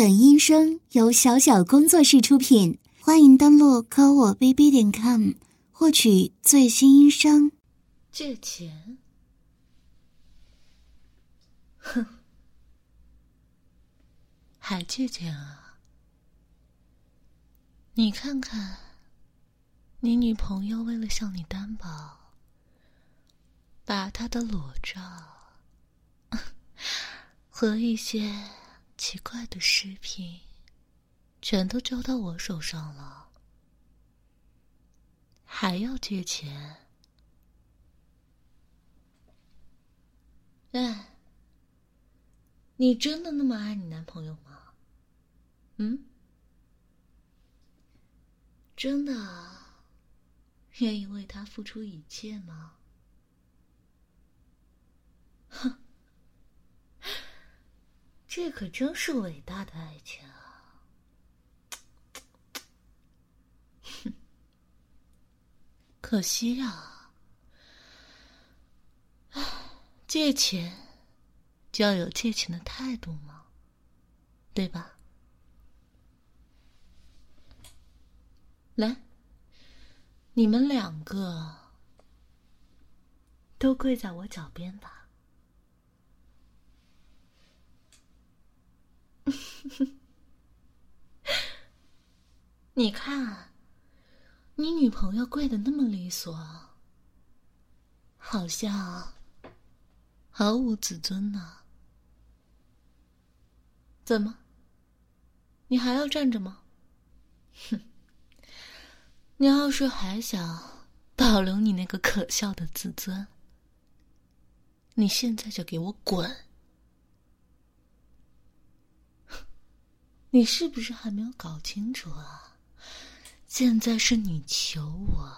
本音声由小小工作室出品，欢迎登录科我 bb 点 com 获取最新音声。借钱？哼，还借钱啊？你看看，你女朋友为了向你担保，把她的裸照 和一些奇怪的视频，全都交到我手上了，还要借钱？哎，你真的那么爱你男朋友吗？嗯？真的愿意为他付出一切吗？哼，这可真是伟大的爱情啊！哼，可惜呀，唉，借钱就要有借钱的态度嘛，对吧？来，你们两个都跪在我脚边吧。哼 你看，你女朋友跪的那么利索，好像毫无自尊呢。怎么？你还要站着吗？哼！你要是还想保留你那个可笑的自尊，你现在就给我滚！你是不是还没有搞清楚啊？现在是你求我，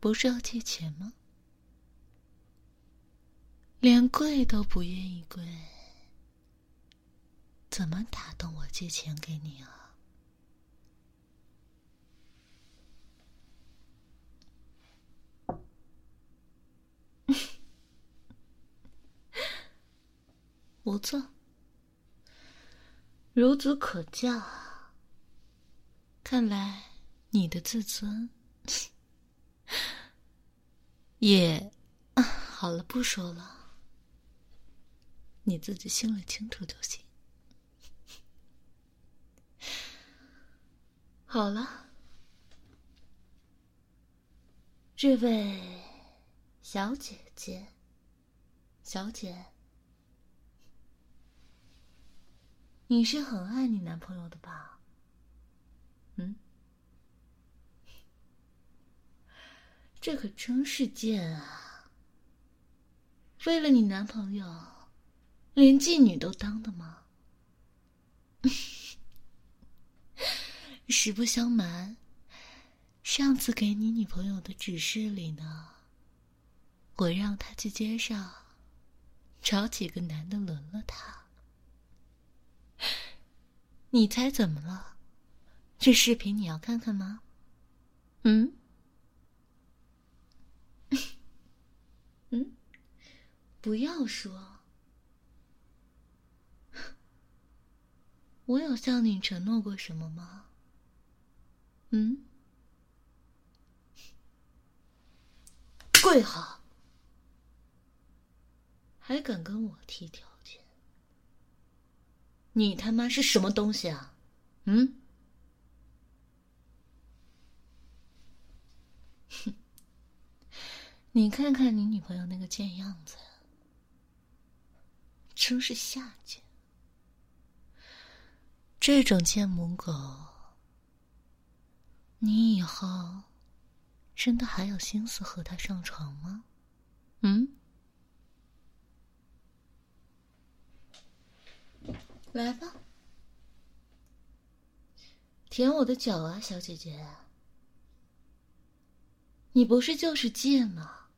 不是要借钱吗？连跪都不愿意跪，怎么打动我借钱给你啊？不错，孺子可教啊。看来你的自尊也……好了，不说了，你自己心里清楚就行。好了，这位小姐姐，小姐。你是很爱你男朋友的吧？嗯，这可真是贱啊！为了你男朋友，连妓女都当的吗？实不相瞒，上次给你女朋友的指示里呢，我让她去街上找几个男的轮了她。你猜怎么了？这视频你要看看吗？嗯？嗯？不要说。我有向你承诺过什么吗？嗯？跪好！还敢跟我提条？你他妈是什么东西啊？嗯？哼！你看看你女朋友那个贱样子，真是下贱。这种贱母狗，你以后真的还有心思和她上床吗？嗯？来吧，舔我的脚啊，小姐姐！你不是就是贱吗？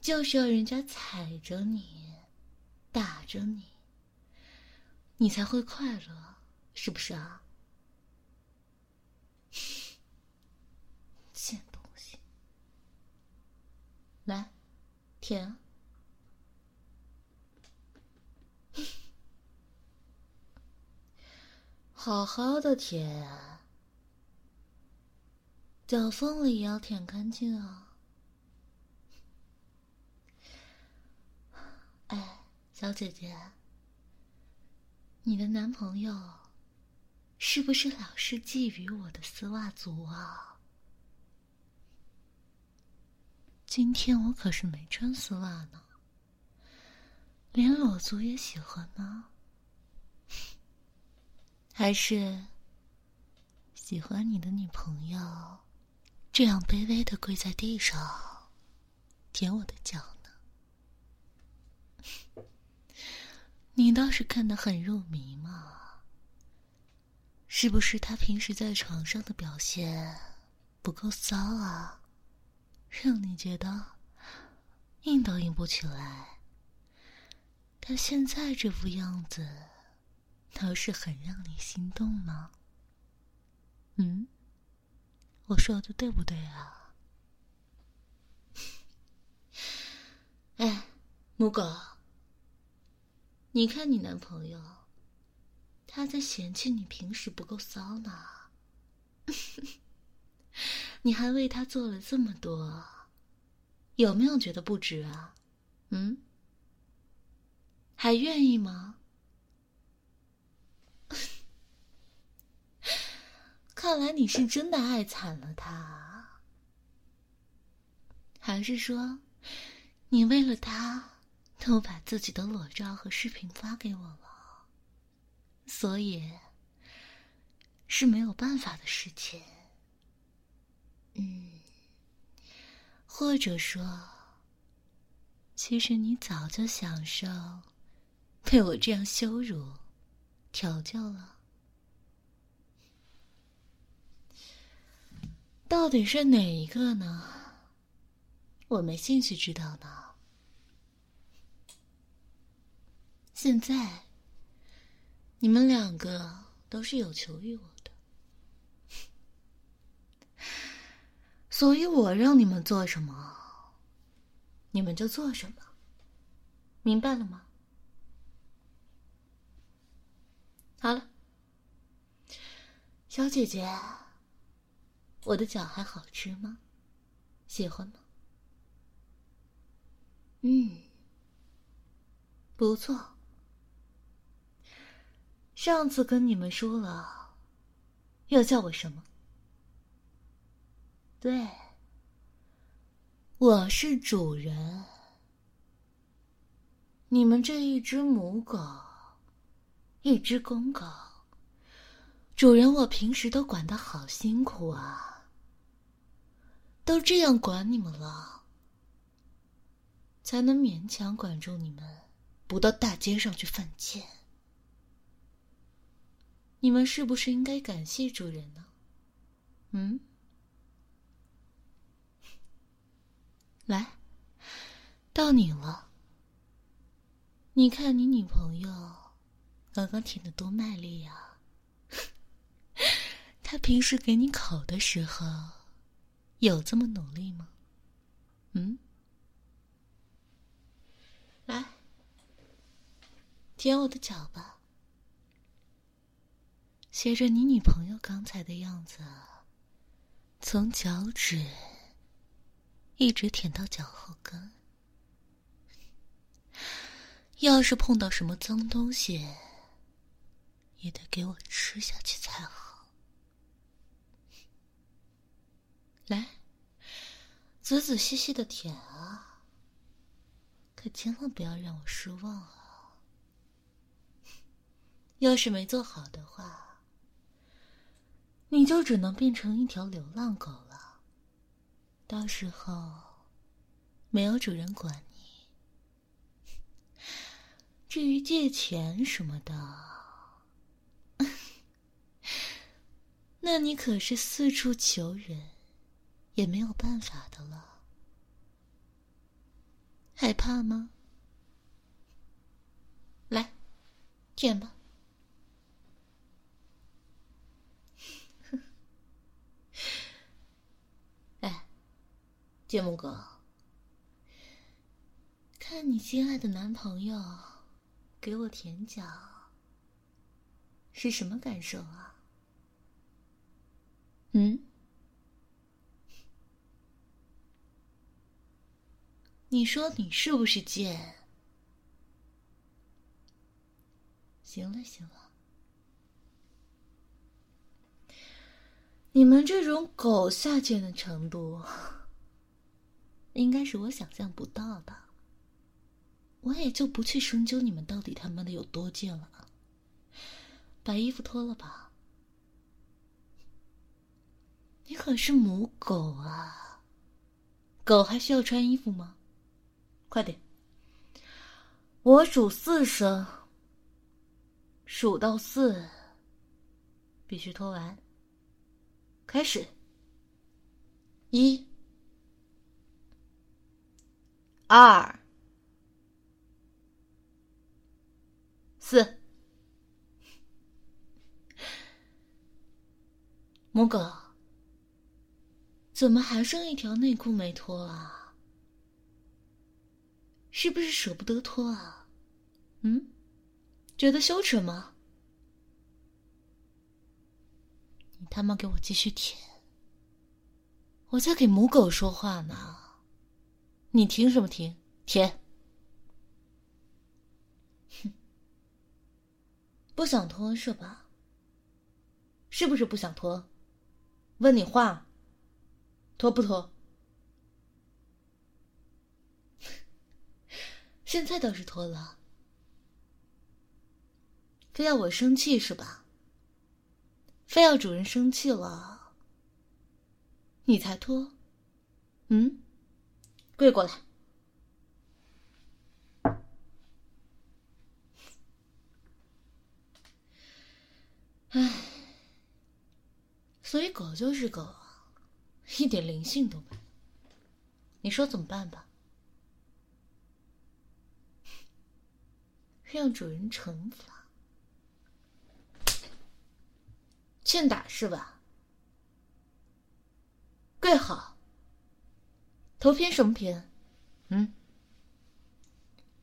就是要人家踩着你，打着你，你才会快乐，是不是啊？贱东西！来，舔啊。好好的舔，脚缝里也要舔干净啊！哎，小姐姐，你的男朋友是不是老是觊觎我的丝袜足啊？今天我可是没穿丝袜呢，连裸足也喜欢吗？还是喜欢你的女朋友这样卑微的跪在地上舔我的脚呢？你倒是看得很入迷嘛？是不是他平时在床上的表现不够骚啊？让你觉得硬都硬不起来？他现在这副样子。倒是很让你心动吗？嗯，我说的对不对啊？哎，母狗，你看你男朋友，他在嫌弃你平时不够骚呢。你还为他做了这么多，有没有觉得不值啊？嗯，还愿意吗？看来你是真的爱惨了他，还是说，你为了他，都把自己的裸照和视频发给我了，所以是没有办法的事情。嗯，或者说，其实你早就享受被我这样羞辱、调教了。到底是哪一个呢？我没兴趣知道呢。现在你们两个都是有求于我的，所以我让你们做什么，你们就做什么，明白了吗？好了，小姐姐。我的脚还好吃吗？喜欢吗？嗯，不错。上次跟你们说了，要叫我什么？对，我是主人。你们这一只母狗，一只公狗，主人，我平时都管的好辛苦啊。都这样管你们了，才能勉强管住你们，不到大街上去犯贱。你们是不是应该感谢主人呢？嗯，来，到你了。你看你女朋友刚刚舔的多卖力呀！她平时给你口的时候。有这么努力吗？嗯，来，舔我的脚吧，学着你女朋友刚才的样子，从脚趾一直舔到脚后跟。要是碰到什么脏东西，也得给我吃下去才好。来，仔仔细细的舔啊！可千万不要让我失望啊！要是没做好的话，你就只能变成一条流浪狗了。到时候没有主人管你。至于借钱什么的，那你可是四处求人。也没有办法的了，害怕吗？来，舔吧。哎，芥末哥，看你心爱的男朋友给我舔脚，是什么感受啊？嗯？你说你是不是贱？行了行了，你们这种狗下贱的程度，应该是我想象不到的。我也就不去深究你们到底他妈的有多贱了。把衣服脱了吧，你可是母狗啊！狗还需要穿衣服吗？快点，我数四声，数到四，必须脱完。开始，一、二、四，母狗，怎么还剩一条内裤没脱啊？是不是舍不得脱啊？嗯，觉得羞耻吗？你他妈给我继续舔！我在给母狗说话呢，你停什么停？舔！哼，不想脱是吧？是不是不想脱？问你话，脱不脱？现在倒是脱了，非要我生气是吧？非要主人生气了，你才脱？嗯，跪过来。唉，所以狗就是狗啊，一点灵性都没有。你说怎么办吧？让主人惩罚，欠打是吧？跪好，头偏什么偏？嗯，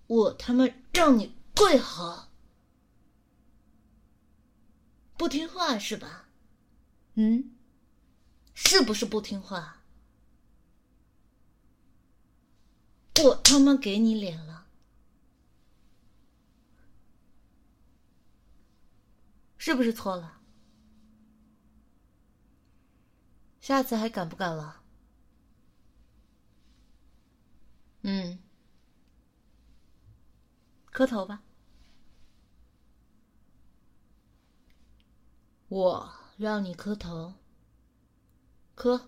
我他妈让你跪好，不听话是吧？嗯，是不是不听话？我他妈给你脸了。是不是错了？下次还敢不敢了？嗯，磕头吧。我让你磕头，磕。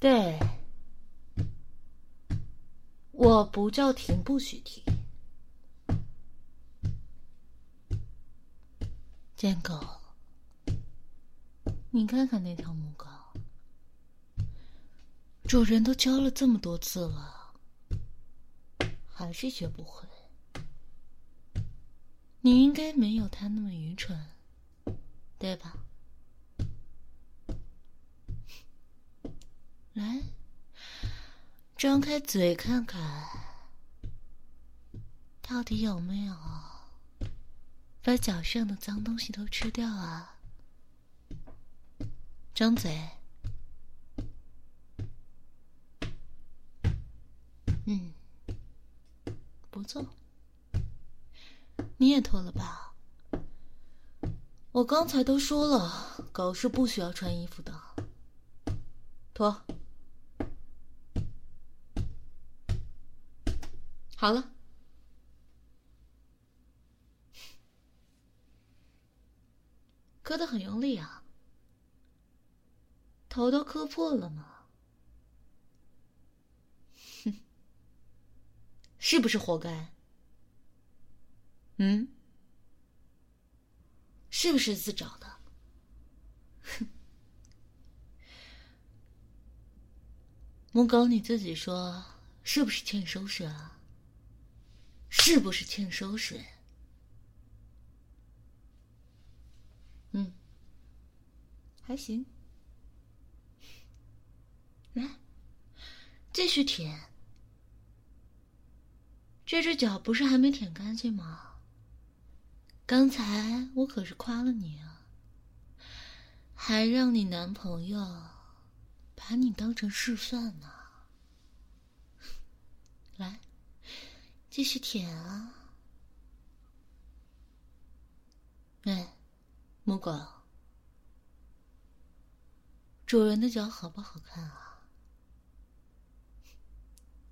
对。我不叫停，不许停。贱狗，你看看那条母狗，主人都教了这么多次了，还是学不会。你应该没有它那么愚蠢，对吧？来。张开嘴看看，到底有没有把脚上的脏东西都吃掉啊？张嘴，嗯，不错，你也脱了吧？我刚才都说了，狗是不需要穿衣服的，脱。好了，磕得很用力啊，头都磕破了吗？哼，是不是活该？嗯，是不是自找的？哼，母狗，你自己说，是不是欠收拾啊？是不是欠收拾？嗯，还行。来，继续舔，这只脚不是还没舔干净吗？刚才我可是夸了你啊，还让你男朋友把你当成示范呢。来，继续舔啊！哎，木狗，主人的脚好不好看啊？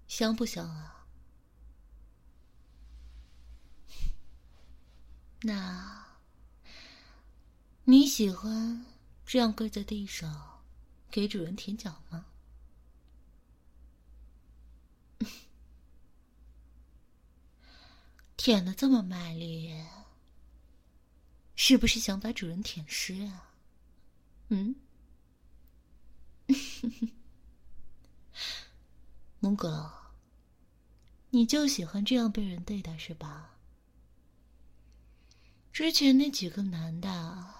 香不香啊？那你喜欢这样跪在地上给主人舔脚吗？舔的这么卖力，是不是想把主人舔湿啊？嗯，母狗，你就喜欢这样被人对待是吧？之前那几个男的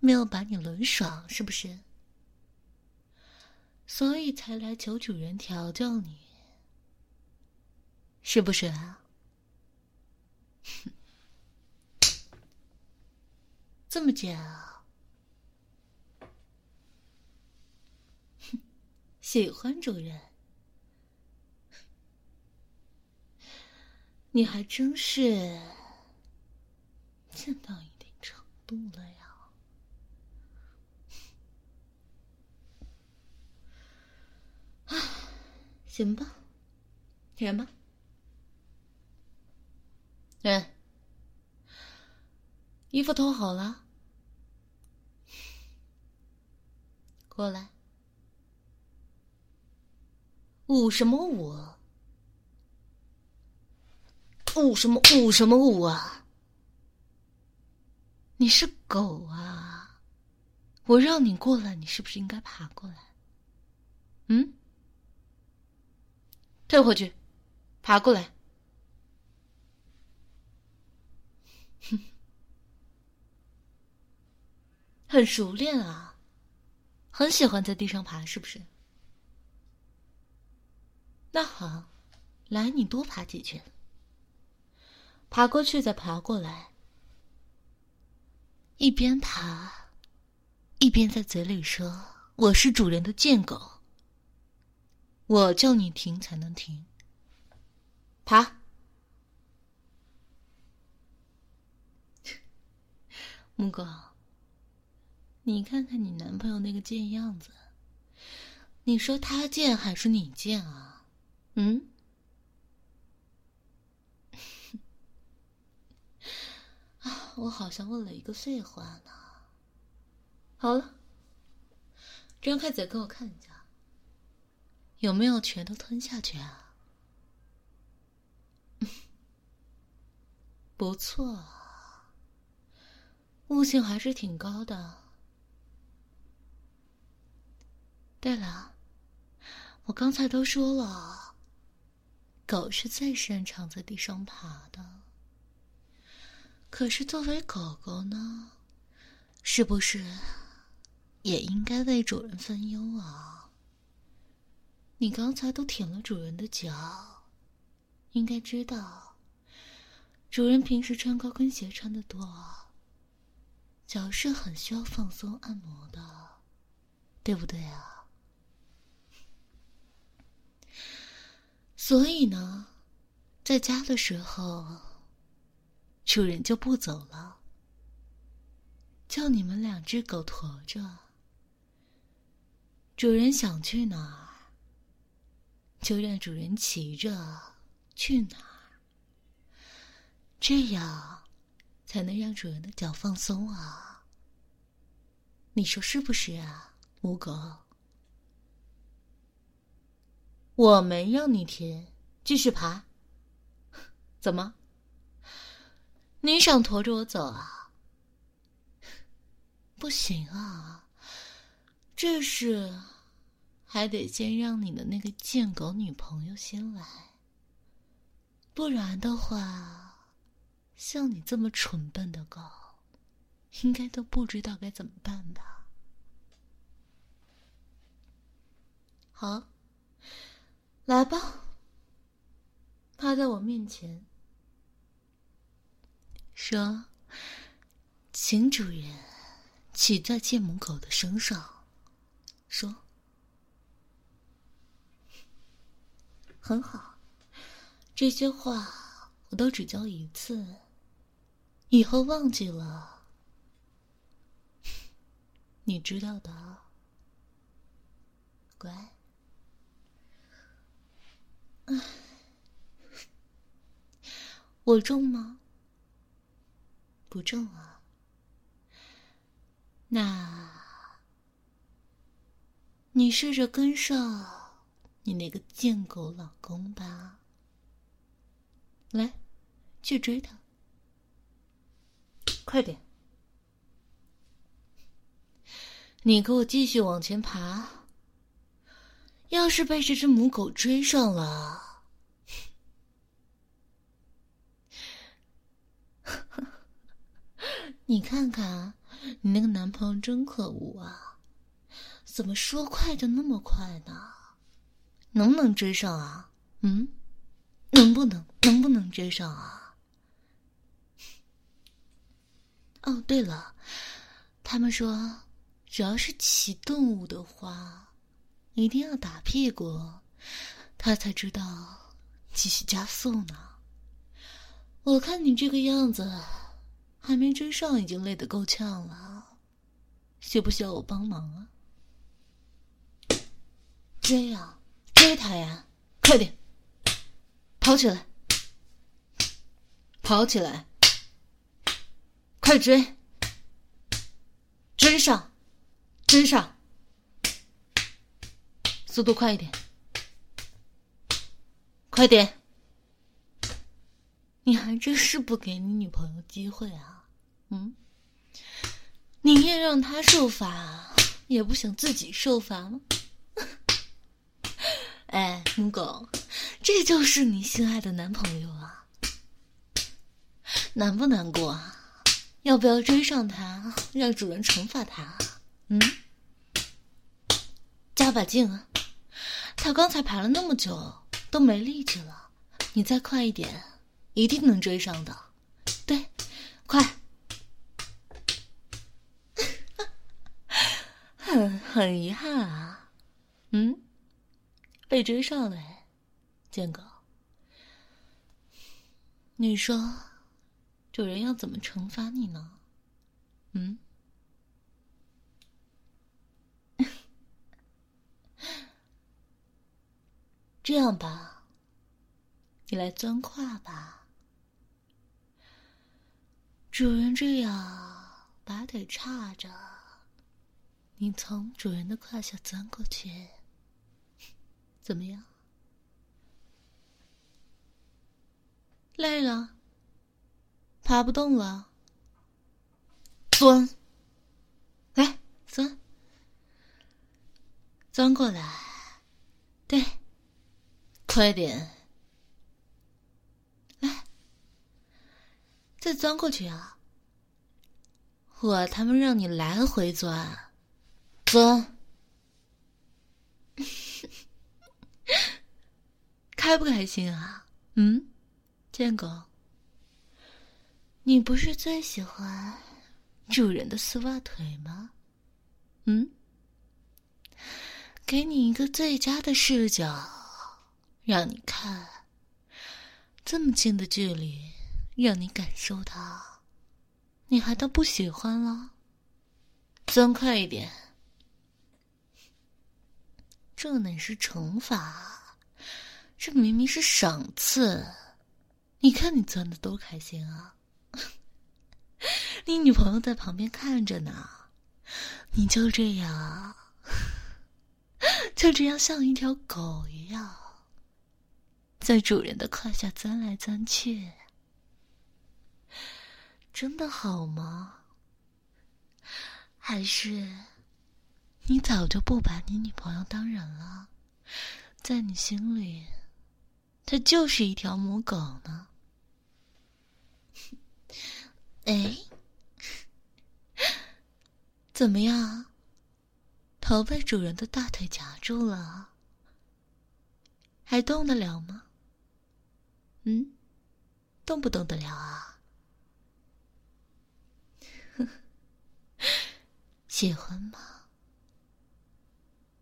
没有把你轮爽是不是？所以才来求主人调教你，是不是啊？这么贱啊！喜欢主人，你还真是贱到一定程度了呀！行吧，舔吧。嗯，衣服脱好了，过来。舞什么舞？舞什么舞什么舞啊？你是狗啊！我让你过来，你是不是应该爬过来？嗯？退回去，爬过来。很熟练啊，很喜欢在地上爬，是不是？那好，来，你多爬几圈，爬过去再爬过来，一边爬，一边在嘴里说：“我是主人的贱狗，我叫你停才能停。”爬。木哥，你看看你男朋友那个贱样子，你说他贱还是你贱啊？嗯？啊，我好像问了一个废话呢。好了，张开嘴给我看一下，有没有全都吞下去啊？不错。啊悟性还是挺高的。对了，我刚才都说了，狗是最擅长在地上爬的。可是作为狗狗呢，是不是也应该为主人分忧啊？你刚才都舔了主人的脚，应该知道，主人平时穿高跟鞋穿的多。脚是很需要放松按摩的，对不对啊？所以呢，在家的时候，主人就不走了，叫你们两只狗驮着。主人想去哪儿，就让主人骑着去哪儿，这样。才能让主人的脚放松啊！你说是不是啊，母狗？我没让你停，继续爬。怎么？你想驮着我走啊？不行啊！这事还得先让你的那个贱狗女朋友先来，不然的话。像你这么蠢笨的狗，应该都不知道该怎么办吧？好，来吧。趴在我面前，说：“请主人骑在剑母狗的身上。”说：“很好，这些话我都只教一次，以后忘记了，你知道的，乖。”我重吗？不重啊。那，你试着跟上你那个贱狗老公吧。来，去追他，快点！你给我继续往前爬。要是被这只母狗追上了。你看看，你那个男朋友真可恶啊！怎么说快就那么快呢？能不能追上啊？嗯，能不能能不能追上啊？哦，对了，他们说，只要是骑动物的话，一定要打屁股，他才知道继续加速呢。我看你这个样子。还没追上，已经累得够呛了，需不需要我帮忙啊？追呀，追他呀，快点，跑起来，跑起来，快追，追上，追上，速度快一点，快点！你还真是不给你女朋友机会啊！嗯，宁愿让他受罚，也不想自己受罚吗？哎，母狗，这就是你心爱的男朋友啊？难不难过啊？要不要追上他，让主人惩罚他？嗯，加把劲啊！他刚才爬了那么久，都没力气了，你再快一点，一定能追上的。对，快！很 很遗憾啊，嗯，被追上了，贱狗。你说，主人要怎么惩罚你呢？嗯，这样吧，你来钻胯吧。主人这样把腿叉着。你从主人的胯下钻过去，怎么样？累了，爬不动了，钻，来钻，钻过来，对，快点，来，再钻过去啊！我他妈让你来回钻。钻，开不开心啊？嗯，贱狗，你不是最喜欢主人的丝袜腿吗？嗯，给你一个最佳的视角，让你看，这么近的距离，让你感受到，你还当不喜欢了？钻快一点！这哪是惩罚？这明明是赏赐！你看你钻的多开心啊！你女朋友在旁边看着呢，你就这样，就这样像一条狗一样，在主人的胯下钻来钻去，真的好吗？还是？你早就不把你女朋友当人了，在你心里，她就是一条母狗呢。哎，怎么样？头被主人的大腿夹住了，还动得了吗？嗯，动不动得了啊？喜欢吗？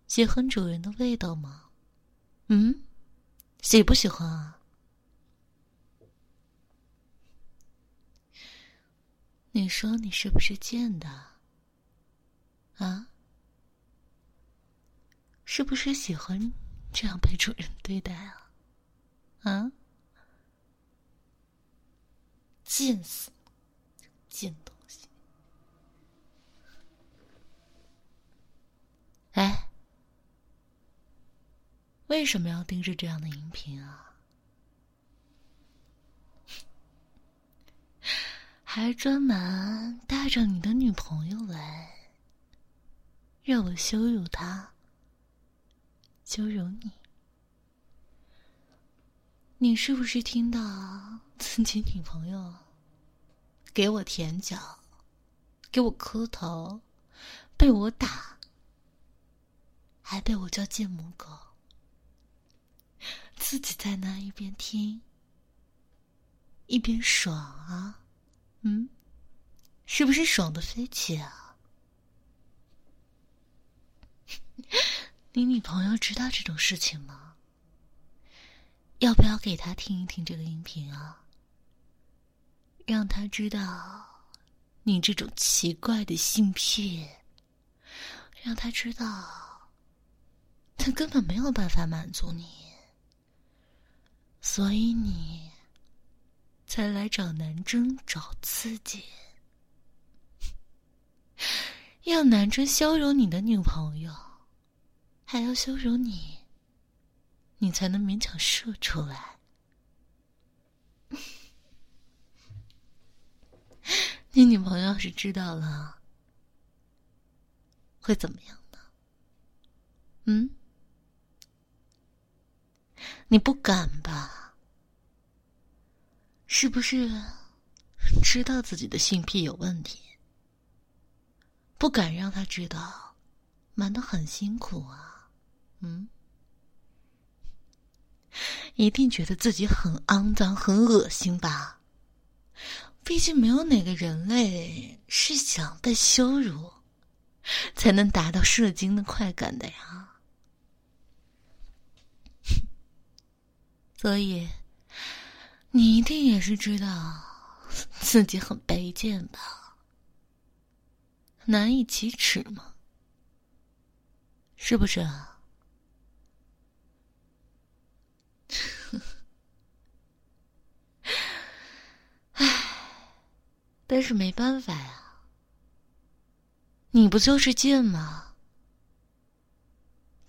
喜欢主人的味道吗？嗯，喜不喜欢啊？你说你是不是贱的？啊？是不是喜欢这样被主人对待啊？啊？贱死，贱东西！哎，为什么要盯着这样的音频啊？还专门带着你的女朋友来，让我羞辱她，羞辱你。你是不是听到自己女朋友给我舔脚，给我磕头，被我打，还被我叫贱母狗，自己在那一边听，一边爽啊？嗯，是不是爽的飞起啊？你女朋友知道这种事情吗？要不要给她听一听这个音频啊？让她知道你这种奇怪的性癖，让她知道她根本没有办法满足你，所以你。才来找南征找刺激，要南征羞辱你的女朋友，还要羞辱你，你才能勉强射出来。你女朋友要是知道了，会怎么样呢？嗯？你不敢吧？是不是知道自己的性癖有问题，不敢让他知道，瞒得很辛苦啊？嗯，一定觉得自己很肮脏、很恶心吧？毕竟没有哪个人类是想被羞辱才能达到射精的快感的呀。所以。你一定也是知道自己很卑贱吧？难以启齿吗？是不是啊？唉，但是没办法呀，你不就是贱吗？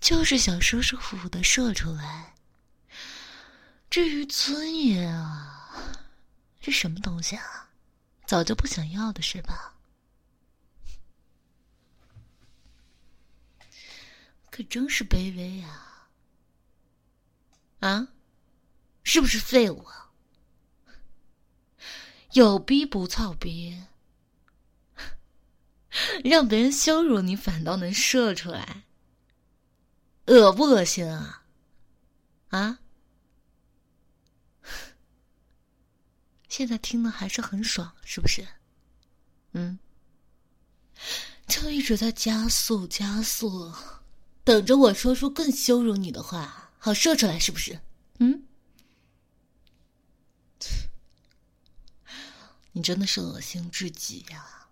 就是想舒舒服服的射出来。至于尊严啊，是什么东西啊？早就不想要的是吧？可真是卑微呀！啊，是不是废物？啊？有逼不操逼，让别人羞辱你，反倒能射出来，恶不恶心啊？啊？现在听的还是很爽，是不是？嗯，就一直在加速加速，等着我说出更羞辱你的话，好射出来，是不是？嗯，你真的是恶心至极呀！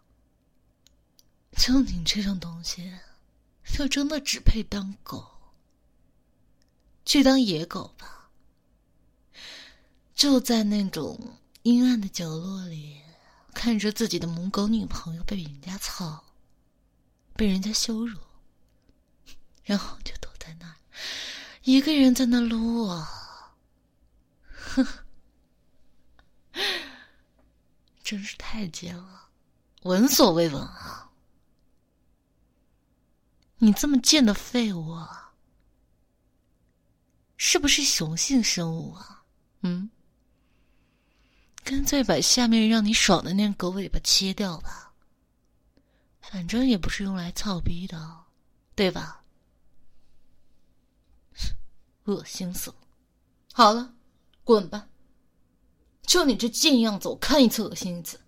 就你这种东西，就真的只配当狗，去当野狗吧，就在那种。阴暗的角落里，看着自己的母狗女朋友被人家操，被人家羞辱，然后就躲在那儿，一个人在那撸啊，哼，真是太贱了，闻所未闻啊！你这么贱的废物，是不是雄性生物啊？嗯？干脆把下面让你爽的那狗尾巴切掉吧，反正也不是用来操逼的，对吧？恶心死了！好了，滚吧，就你这贱样子，我看一次恶心一次。